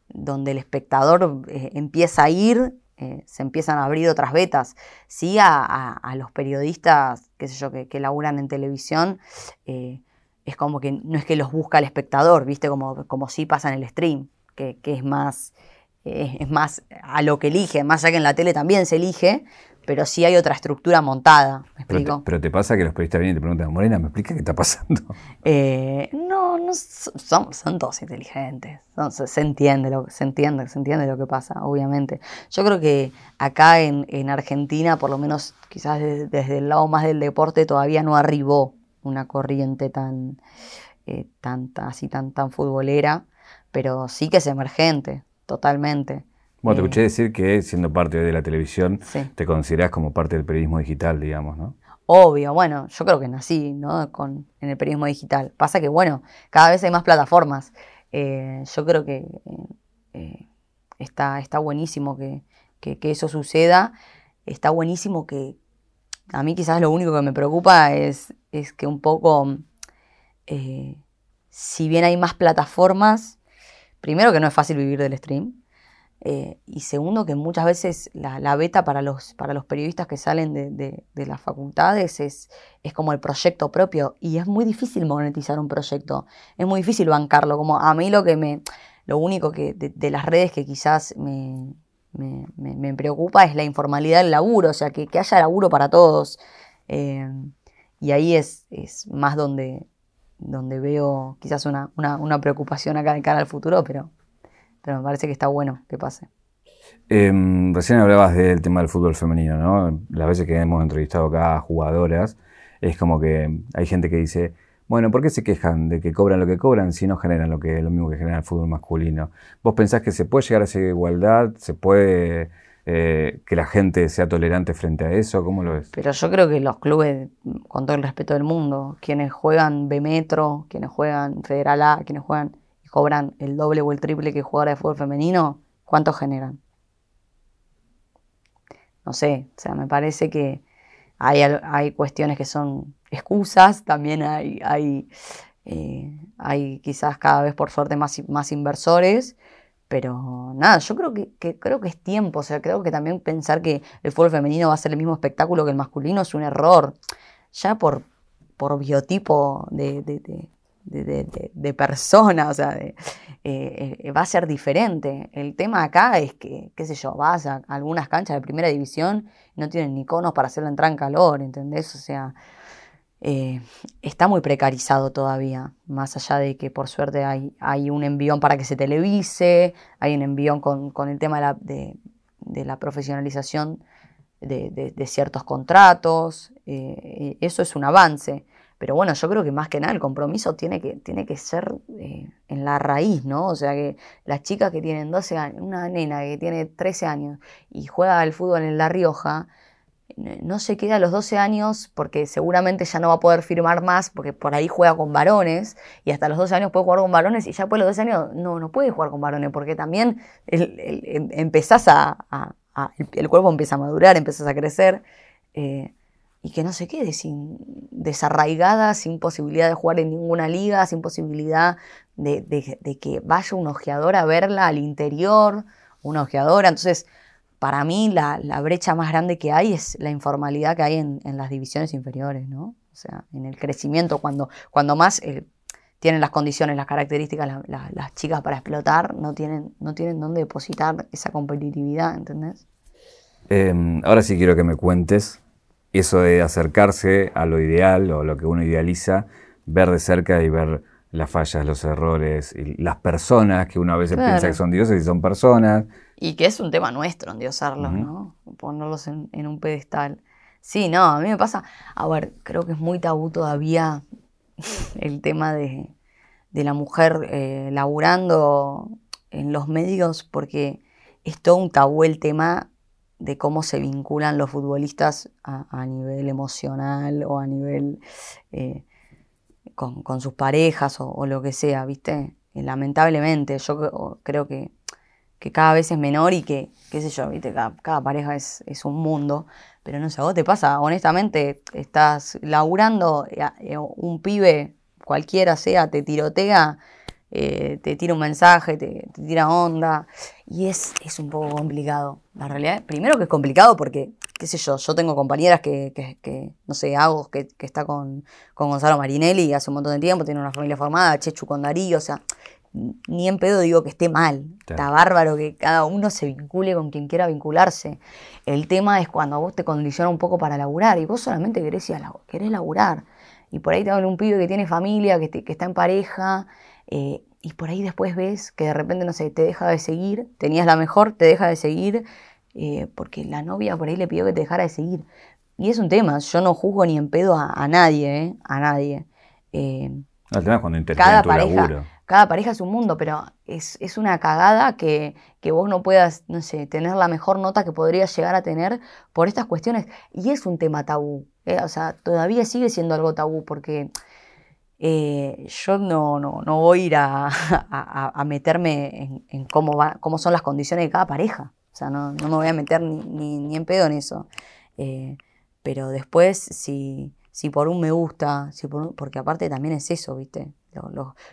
donde el espectador eh, empieza a ir, eh, se empiezan a abrir otras vetas. Sí, a, los periodistas, qué sé yo, que, que laburan en televisión, es como que no es que los busca el espectador, ¿viste? Como, como sí pasa en el stream, que, es más es más a lo que elige, más allá que en la tele también se elige, pero sí hay otra estructura montada, ¿me Pero explico? te, pero te pasa que los periodistas vienen y te preguntan, Morena, ¿me explica qué está pasando? Eh, no, no son, son todos inteligentes. Son- se, se entiende lo, se entiende, se entiende lo que pasa, obviamente. Yo creo que acá en, en Argentina, por lo menos quizás desde, desde el lado más del deporte, todavía no arribó una corriente tan, eh, tan, así tan, tan futbolera, pero sí que es emergente, totalmente. Bueno, te Eh, escuché decir que siendo parte de la televisión, Sí. te considerás como parte del periodismo digital, digamos, ¿no? Obvio, bueno, yo creo que nací ¿no? Con, en el periodismo digital. Pasa que, bueno, cada vez hay más plataformas. Eh, yo creo que eh, está, está buenísimo que, que- que eso suceda. Está buenísimo que a mí quizás lo único que me preocupa es, es que un poco, eh, si bien hay más plataformas, primero que no es fácil vivir del stream. Eh, y segundo, que muchas veces la, beta para los, para los periodistas que salen de, de- las facultades es, es como el proyecto propio. Y es muy difícil monetizar un proyecto. Es muy difícil bancarlo. Como a mí lo que me. Lo único que de, las redes que quizás me, me- me- me preocupa es la informalidad del laburo. O sea, que, que haya laburo para todos. Eh, y ahí es, es más donde, donde veo quizás una, una, una preocupación acá de cara al futuro, pero, pero me parece que está bueno que pase. Em, recién hablabas del tema del fútbol femenino, ¿no? Las veces que hemos entrevistado acá a jugadoras, es como que hay gente que dice, bueno, ¿por qué se quejan de que cobran lo que cobran si no generan lo, que, lo mismo que genera el fútbol masculino? ¿Vos pensás que se puede llegar a esa igualdad? ¿Se puede eh, que la gente sea tolerante frente a eso? ¿Cómo lo ves? Pero yo creo que los clubes, con todo el respeto del mundo, quienes juegan B Metro, quienes juegan Federal A, quienes juegan y cobran el doble o el triple que jugadores de fútbol femenino, ¿cuánto generan? No sé, o sea, me parece que hay, hay cuestiones que son excusas, también hay, hay, eh, hay quizás cada vez por suerte más, más inversores, pero nada, yo creo que, creo que es tiempo, o sea, creo que también pensar que el fútbol femenino va a ser el mismo espectáculo que el masculino es un error, ya por, por biotipo de, de, de- de- persona, o sea, de- eh, eh, va a ser diferente. El tema acá es que, qué sé yo, vas a algunas canchas de primera división y no tienen ni conos para hacer la entrada en calor, ¿entendés? O sea, eh, está muy precarizado todavía, más allá de que por suerte hay, hay un envión para que se televise, hay un envión con, con el tema de la, de, la profesionalización de, de- ciertos contratos, eh, eso es un avance. Pero bueno, yo creo que más que nada el compromiso tiene que, tiene que ser eh, en la raíz, ¿no? O sea, que las chicas que tienen 12 años, una nena que tiene 13 años y juega al fútbol en La Rioja, no se queda a los 12 años porque seguramente ya no va a poder firmar más porque por ahí juega con varones y hasta los 12 años puede jugar con varones y ya después de los 12 años no, no puede jugar con varones porque también el- el- em- empezás a, el cuerpo empieza a madurar, empezás a crecer eh, y que no se quede sin desarraigada, sin posibilidad de jugar en ninguna liga, sin posibilidad de, de- de que vaya un ojeador a verla al interior, una ojeadora. Entonces, para mí la, la brecha más grande que hay es la informalidad que hay en, en las divisiones inferiores, ¿no? O sea, en el crecimiento, cuando, cuando más eh, tienen las condiciones, las características, la- la- las chicas para explotar, no tienen, no tienen dónde depositar esa competitividad, ¿entendés? Em, ahora sí quiero que me cuentes eso de acercarse a lo ideal o lo que uno idealiza, ver de cerca y ver las fallas, los errores, y las personas que uno a veces Claro. piensa que son dioses y son personas. Y que es un tema nuestro, endiosarlos, Ujú. ¿no? Ponerlos en, en un pedestal. Sí, no, a mí me pasa, a ver, creo que es muy tabú todavía el tema de, de la mujer eh, laburando en los medios, porque es todo un tabú el tema de cómo se vinculan los futbolistas a, a nivel emocional o a nivel eh, con, con sus parejas o, o lo que sea, ¿viste? Lamentablemente, yo creo que que cada vez es menor y que, qué sé yo. Cada, pareja es, es un mundo. Pero no sé, a vos te pasa, honestamente, estás laburando, eh, eh, un pibe, cualquiera sea, te tirotea, eh, te tira un mensaje, te, tira onda, y es, es un poco complicado. La realidad, primero que es complicado porque, qué sé yo, yo tengo compañeras que, que- que, no sé, Agos, que, que está con, con Gonzalo Marinelli hace un montón de tiempo, tiene una familia formada, Chechu con Darío, o sea, ni en pedo digo que esté mal. Está bárbaro que cada uno se vincule con quien quiera vincularse. El tema es cuando a vos te condiciona un poco para laburar y vos solamente querés, ir a querés laburar. Y por ahí te habla un pibe que tiene familia, que, que está en pareja, eh, y por ahí después ves que de repente, no sé, te deja de seguir, tenías la mejor, te deja de seguir, eh, porque la novia por ahí le pidió que te dejara de seguir. Y es un tema, yo no juzgo ni en pedo a, nadie, ¿eh? A nadie. el tema es cuando interfiere tu laburo cada pareja es un mundo, pero es, una cagada que, vos no puedas, no sé, tener la mejor nota que podrías llegar a tener por estas cuestiones. Y es un tema tabú, ¿eh? o sea, todavía sigue siendo algo tabú porque eh, yo no, no, no, voy a ir a, meterme en, cómo, va, cómo son las condiciones de cada pareja. O sea, no, me voy a meter ni, ni, en pedo en eso. Eh, pero después, si, si por un me gusta, si por porque aparte también es eso, ¿viste?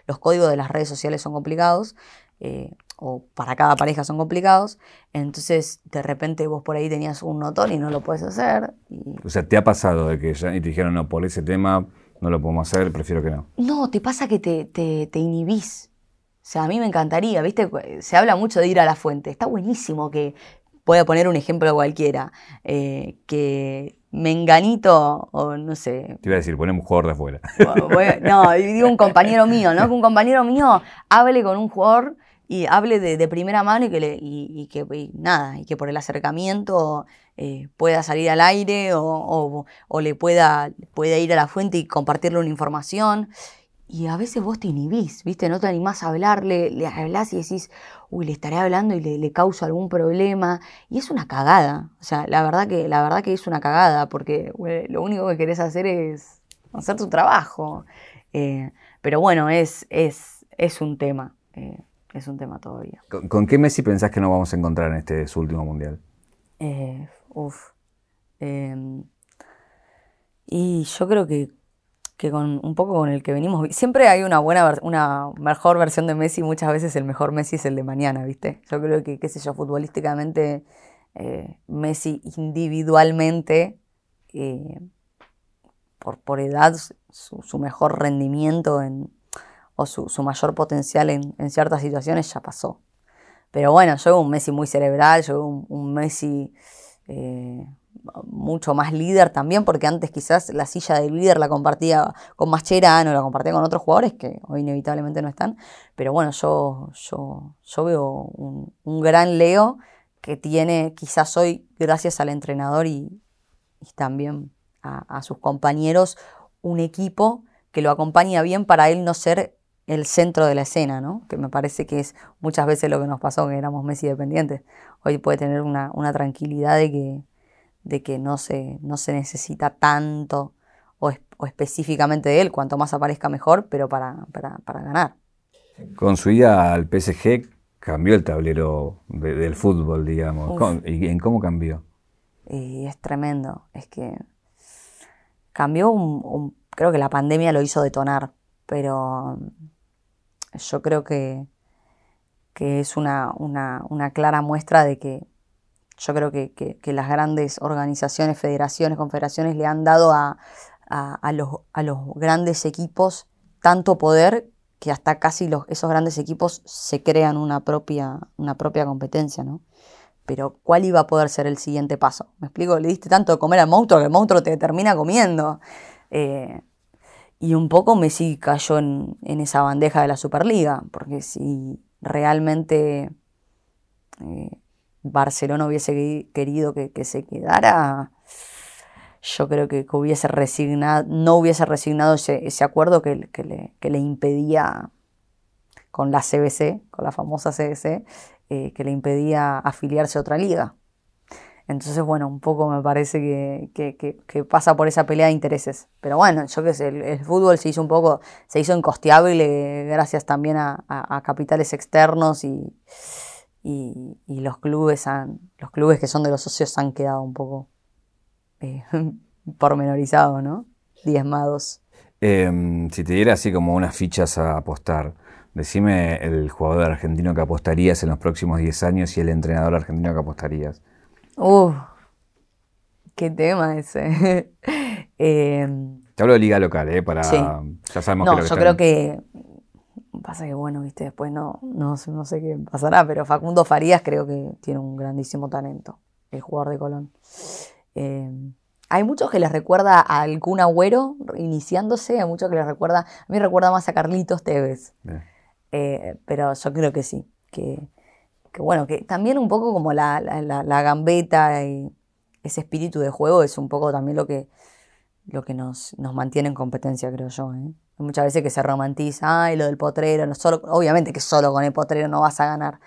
Los, códigos de las redes sociales son complicados, eh, o para cada pareja son complicados, entonces de repente vos por ahí tenías un notón y no lo puedes hacer. O sea, ¿te ha pasado de que ya te dijeron, no, por ese tema no lo podemos hacer, prefiero que no? No, te pasa que te, te, inhibís. O sea, a mí me encantaría, ¿viste? Se habla mucho de ir a la fuente. Está buenísimo que, pueda poner un ejemplo cualquiera, eh, que Menganito, o no sé. Te iba a decir, ponemos un jugador de afuera. No, digo un compañero mío, ¿no? Que un compañero mío hable con un jugador y hable de, primera mano y que, le, y, que nada, y que por el acercamiento eh, pueda salir al aire o, le pueda, pueda ir a la fuente y compartirle una información. Y a veces vos te inhibís, ¿viste? No te animás a hablarle, le hablas y decís, uy, le estaré hablando y le, le causo algún problema. Y es una cagada. O sea, la verdad que, la verdad que es una cagada, porque lo único que querés hacer es hacer tu trabajo. Eh, pero bueno, es, es, es un tema. Eh, es un tema todavía. ¿Con, qué Messi pensás que nos vamos a encontrar en este su último mundial? Eh, uf. Em, y yo creo que que con un poco con el que venimos. Siempre hay una buena, una mejor versión de Messi, muchas veces el mejor Messi es el de mañana, ¿viste? Yo creo que, qué sé yo, futbolísticamente, eh, Messi individualmente, eh, por, por edad, su, mejor rendimiento en, o su, mayor potencial en, ciertas situaciones ya pasó. Pero bueno, yo veo un Messi muy cerebral, yo veo un, Messi. Eh, mucho más líder también, porque antes quizás la silla de líder la compartía con Mascherano, la compartía con otros jugadores que hoy inevitablemente no están. Pero bueno, yo, yo, yo veo un, gran Leo que tiene quizás hoy, gracias al entrenador y, también a, sus compañeros, un equipo que lo acompaña bien para él no ser el centro de la escena, ¿no? Que me parece que es muchas veces lo que nos pasó, que éramos Messi dependientes. Hoy puede tener una, una tranquilidad de que, de que no se, no se necesita tanto o, específicamente de él, cuanto más aparezca mejor, pero para, ganar. Con su ida al PSG cambió el tablero del fútbol, digamos. ¿Y en cómo cambió? Y es tremendo, es que cambió un, creo que la pandemia lo hizo detonar, pero yo creo que, que es una, una clara muestra de que yo creo que, las grandes organizaciones, federaciones, confederaciones le han dado a, los, grandes equipos tanto poder que hasta casi los, esos grandes equipos se crean una propia, una propia competencia, ¿no? Pero ¿cuál iba a poder ser el siguiente paso? ¿Me explico? Le diste tanto de comer al monstruo que el monstruo te termina comiendo. Eh, y un poco Messi cayó en, esa bandeja de la Superliga, porque si realmente eh, Barcelona hubiese querido que, se quedara, yo creo que, hubiese resignado, no hubiese resignado ese, acuerdo que, le, impedía con la CBC, con la famosa CBC, eh, que le impedía afiliarse a otra liga. Entonces, bueno, un poco me parece que, pasa por esa pelea de intereses. Pero bueno, yo qué sé, el, fútbol se hizo un poco, se hizo incosteable gracias también a capitales externos y, y, los clubes han, los clubes que son de los socios han quedado un poco eh, pormenorizados, ¿no? Diezmados. Em, si te diera así como unas fichas a apostar, decime el jugador argentino que apostarías en los próximos 10 años y el entrenador argentino que apostarías. Uh, qué tema ese. Em, te hablo de liga local, ¿eh? Para, Ya sabemos no, yo creo que Pasa que, bueno, viste, después no, no, sé- no sé qué pasará, pero Facundo Farías creo que tiene un grandísimo talento, el jugador de Colón. Eh, hay muchos que les recuerda a algún agüero iniciándose, hay muchos que les recuerda, a mí me recuerda más a Carlitos Tevez. Eh, pero yo creo que sí, que, que bueno, que también un poco como la, la, la- la gambeta y ese espíritu de juego es un poco también lo que, lo que nos, nos mantiene en competencia, creo yo. ¿eh? Muchas veces que se romantiza, ay, lo del potrero, no solo, obviamente que solo con el potrero no vas a ganar,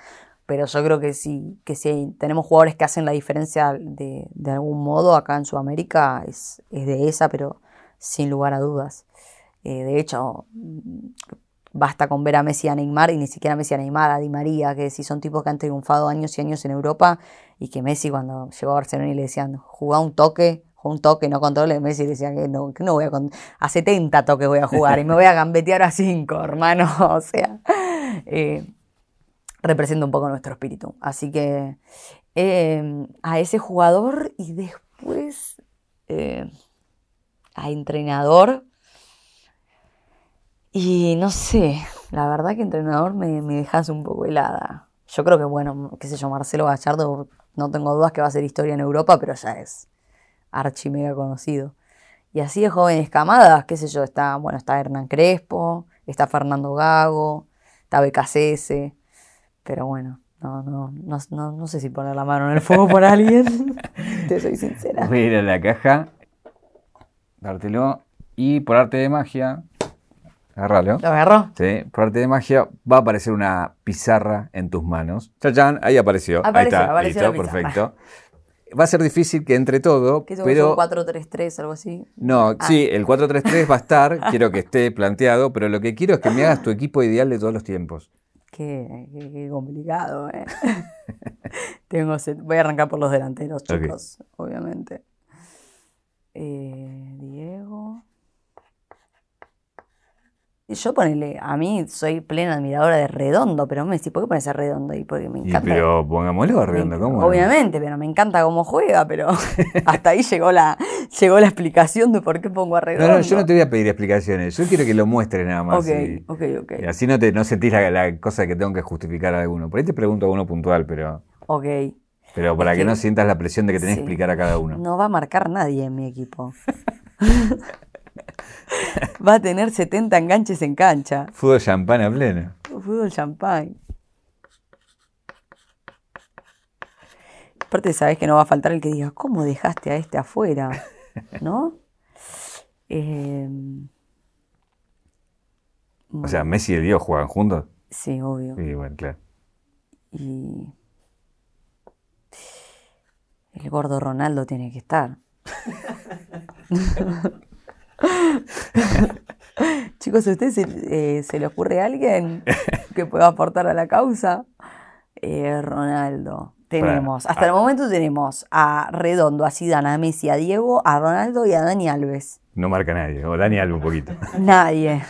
pero yo creo que sí, que si tenemos jugadores que hacen la diferencia de, de algún modo acá en Sudamérica, es, es de esa, pero sin lugar a dudas. Eh, de hecho, mm, basta con ver a Messi y a Neymar, y ni siquiera a Messi y a Neymar, a Di María, que si son tipos que han triunfado años y años en Europa, y que Messi cuando llegó a Barcelona y le decían, jugá un toque, un toque, no controle, Messi decía que no, que no voy a a 70 toques voy a jugar y me voy a gambetear a 5, hermano, o sea, eh, representa un poco nuestro espíritu. Así que eh, a ese jugador y después eh, a entrenador. Y no sé, la verdad que entrenador me, me dejas un poco helada. Yo creo que, bueno, qué sé yo, Marcelo Gallardo, no tengo dudas que va a hacer historia en Europa, pero ya es archi mega conocido. Y así de jóvenes camadas, qué sé yo, está, bueno, está Hernán Crespo, está Fernando Gago, está BKCS, pero bueno, no, no, no, no, no sé si poner la mano en el fuego por alguien, te soy sincera. Voy a ir a la caja, dártelo y por arte de magia, agárralo. ¿Lo agarró? Sí, por arte de magia va a aparecer una pizarra en tus manos. Chachán, ahí apareció. Apareció, ahí está, apareció listo, perfecto. Va a ser difícil que entre todo, Que pero un 4-3-3, algo así. no, Ah. sí, el 4-3-3 va a estar, quiero que esté planteado, pero lo que quiero es que me hagas tu equipo ideal de todos los tiempos. Qué, qué- qué complicado, ¿eh? Tengo set- Voy a arrancar por los delanteros, chicos, obviamente. Eh, Diego. Y Yo ponele, a mí soy plena admiradora de Redondo, pero Messi, ¿por qué pones a Redondo ahí? Porque me Y, encanta. pero pongámoslo, me- Redondo, ¿cómo? no? Obviamente, pero me encanta cómo juega, pero hasta ahí llegó la, llegó la explicación de por qué pongo a No, Redondo. no, yo no te voy a pedir explicaciones, yo quiero que lo muestres nada más. Ok, y- ok, ok. y así no, te, no sentís la, la cosa que tengo que justificar a alguno. Por ahí te pregunto a uno puntual, pero, Ok. pero para Es que, que- no sientas la presión de que tenés Sí. que explicar a cada uno. No va a marcar nadie en mi equipo. va a tener 70 enganches en cancha. Fútbol champán a pleno. Fútbol champán. Aparte, sabes que no va a faltar el que diga, ¿cómo dejaste a este afuera? ¿No? Eh, O sea, Messi y el Dios juegan juntos. sí, obvio. Sí, bueno, claro. Y el gordo Ronaldo tiene que estar. Chicos, ¿a ustedes se, eh, se le ocurre alguien que pueda aportar a la causa? Eh, Ronaldo. Tenemos, hasta el momento tenemos a Redondo, a Zidane, a Messi, a Diego, a Ronaldo y a Dani Alves. No marca nadie. O Dani Alves un poquito. Nadie.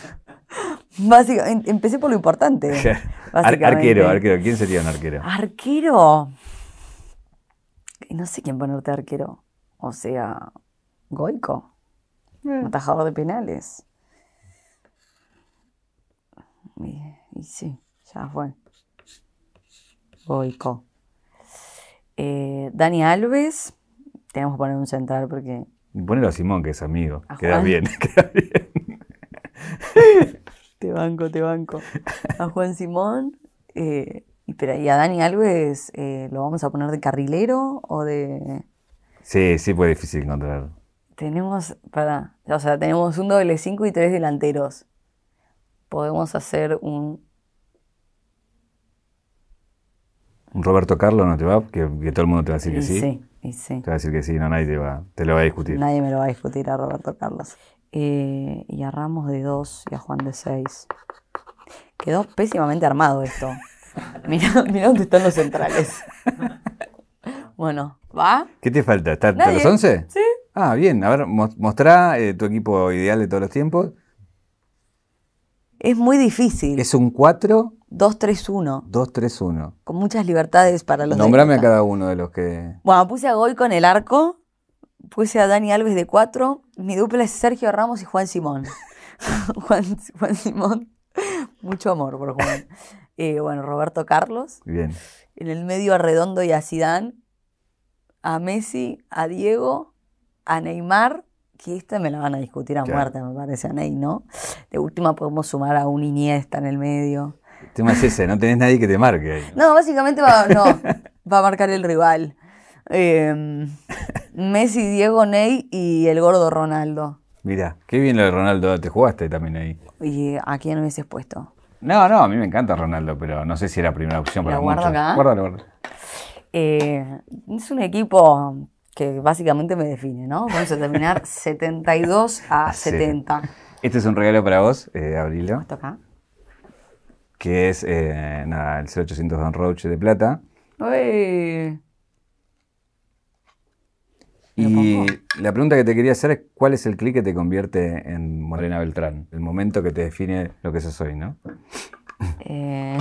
Básicamente, empecé por lo importante. Ar- arquero, arquero. ¿Quién sería un arquero? Arquero. No sé quién ponerte arquero. O sea, Goico. Atajador de penales. Y, y sí, ya fue. Goico. Eh, Dani Alves. Tenemos que poner un central porque. Ponelo a Simón, que es amigo. ¿A Queda bien, queda bien. Te banco, te banco. A Juan Simón. eh, y, pero, ¿y a Dani Alves eh, lo vamos a poner de carrilero o de.? Sí, sí, fue difícil encontrar. Tenemos, para, o sea, tenemos un doble 5 y tres delanteros. Podemos hacer un. Un Roberto Carlos no te va, que, que todo el mundo te va a decir que y sí. sí, y sí. Te va a decir que sí, no, nadie te, va, te lo va a discutir. Nadie me lo va a discutir a Roberto Carlos. Eh, y a Ramos de 2 y a Juan de 6. Quedó pésimamente armado esto. Mirá, mirá dónde están los centrales. Bueno, ¿va? ¿Qué te falta? ¿Está Nadie. los 11? Sí. Ah, bien. A ver, mo- mostrá eh, tu equipo ideal de todos los tiempos. Es muy difícil. Es un 4, 2-3-1. 2, 3, 1. Con muchas libertades para los Nombrame a cada uno de los que. Bueno, puse a Goico en el arco, puse a Dani Alves de 4, mi dupla es Sergio Ramos y Juan Simón. Juan, Juan Simón Mucho amor por Juan. Eh, bueno, Roberto Carlos. Bien. En el medio a Redondo y a Zidane. A Messi, a Diego, a Neymar, que esta me la van a discutir a Claro. muerte, me parece, a Ney, ¿no? De última podemos sumar a un Iniesta en el medio. El tema es ese, no tenés nadie que te marque ahí. No, básicamente va, no, va a marcar el rival. Eh, Messi, Diego, Ney y el gordo Ronaldo. Mira, qué bien lo de Ronaldo, te jugaste también ahí. ¿Y a quién hubieses puesto? No, no, a mí me encanta Ronaldo, pero no sé si era primera opción para ¿Lo guardo muchos. acá? Guárdalo, guárdalo. Eh, es un equipo que básicamente me define, ¿no? Vamos a terminar 72 a sí. 70. Este es un regalo para vos, eh, ¿Esto acá? que es eh, nada, el 0800 Don Roach de plata. Uy, ¿Lo Y la pregunta que te quería hacer es cuál es el clic que te convierte en Morena Beltrán, el momento que te define lo que sos hoy, ¿no? Eh,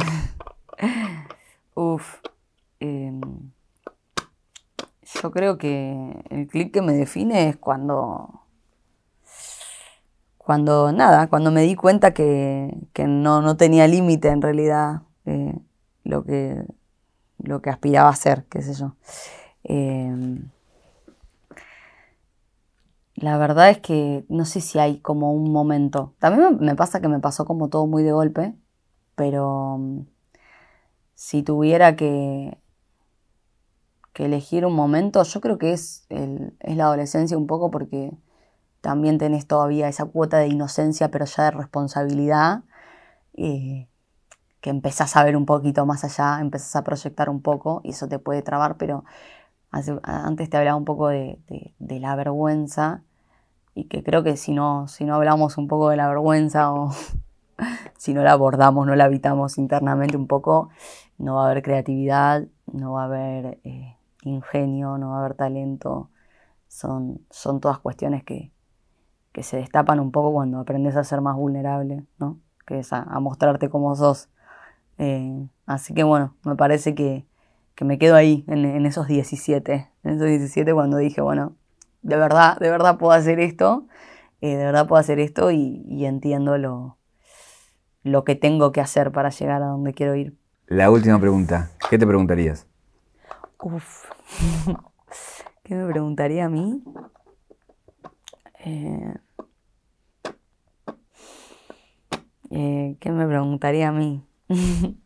uf. em, yo creo que el clic que me define es cuando. Cuando nada, cuando me di cuenta que, no, no tenía límite en realidad eh, lo, que, lo que aspiraba a ser, qué sé yo. Em, la verdad es que no sé si hay como un momento. También me, me pasa que me pasó como todo muy de golpe, pero mm, si tuviera que, que elegir un momento, yo creo que es, el- es la adolescencia un poco porque también tenés todavía esa cuota de inocencia, pero ya de responsabilidad, eh, que empezás a ver un poquito más allá, empezás a proyectar un poco y eso te puede trabar, pero antes te hablaba un poco de, de- de la vergüenza y que creo que si no, si no hablamos un poco de la vergüenza o si no la abordamos, no la habitamos internamente un poco, no va a haber creatividad, no va a haber eh, ingenio, no va a haber talento. Son, son todas cuestiones que, que se destapan un poco cuando aprendes a ser más vulnerable, ¿no? Que es a, a mostrarte como sos. Eh, así que bueno, me parece que, que me quedo ahí, en, en esos 17. En esos 17 cuando dije, bueno, de verdad, de verdad puedo hacer esto, eh, de verdad puedo hacer esto y, y entiendo lo, lo que tengo que hacer para llegar a donde quiero ir. La última pregunta, ¿qué te preguntarías? Uf. ¿Qué me preguntaría a mí? Eh, eh, ¿Qué me preguntaría a mí?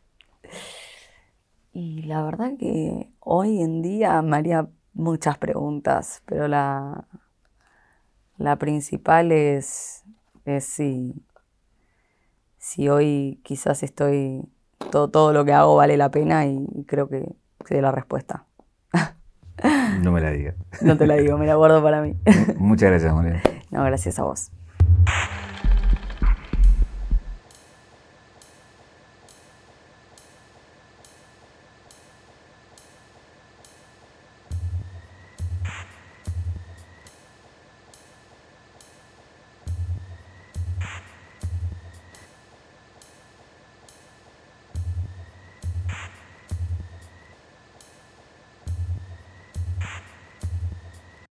y la verdad que hoy en día me haría muchas preguntas, pero la, la principal es, es si, si hoy quizás estoy, todo, todo lo que hago vale la pena y, creo que sé la respuesta. No me la digas. No te la digo, me la guardo para mí. Muchas gracias, Morena. No, gracias a vos.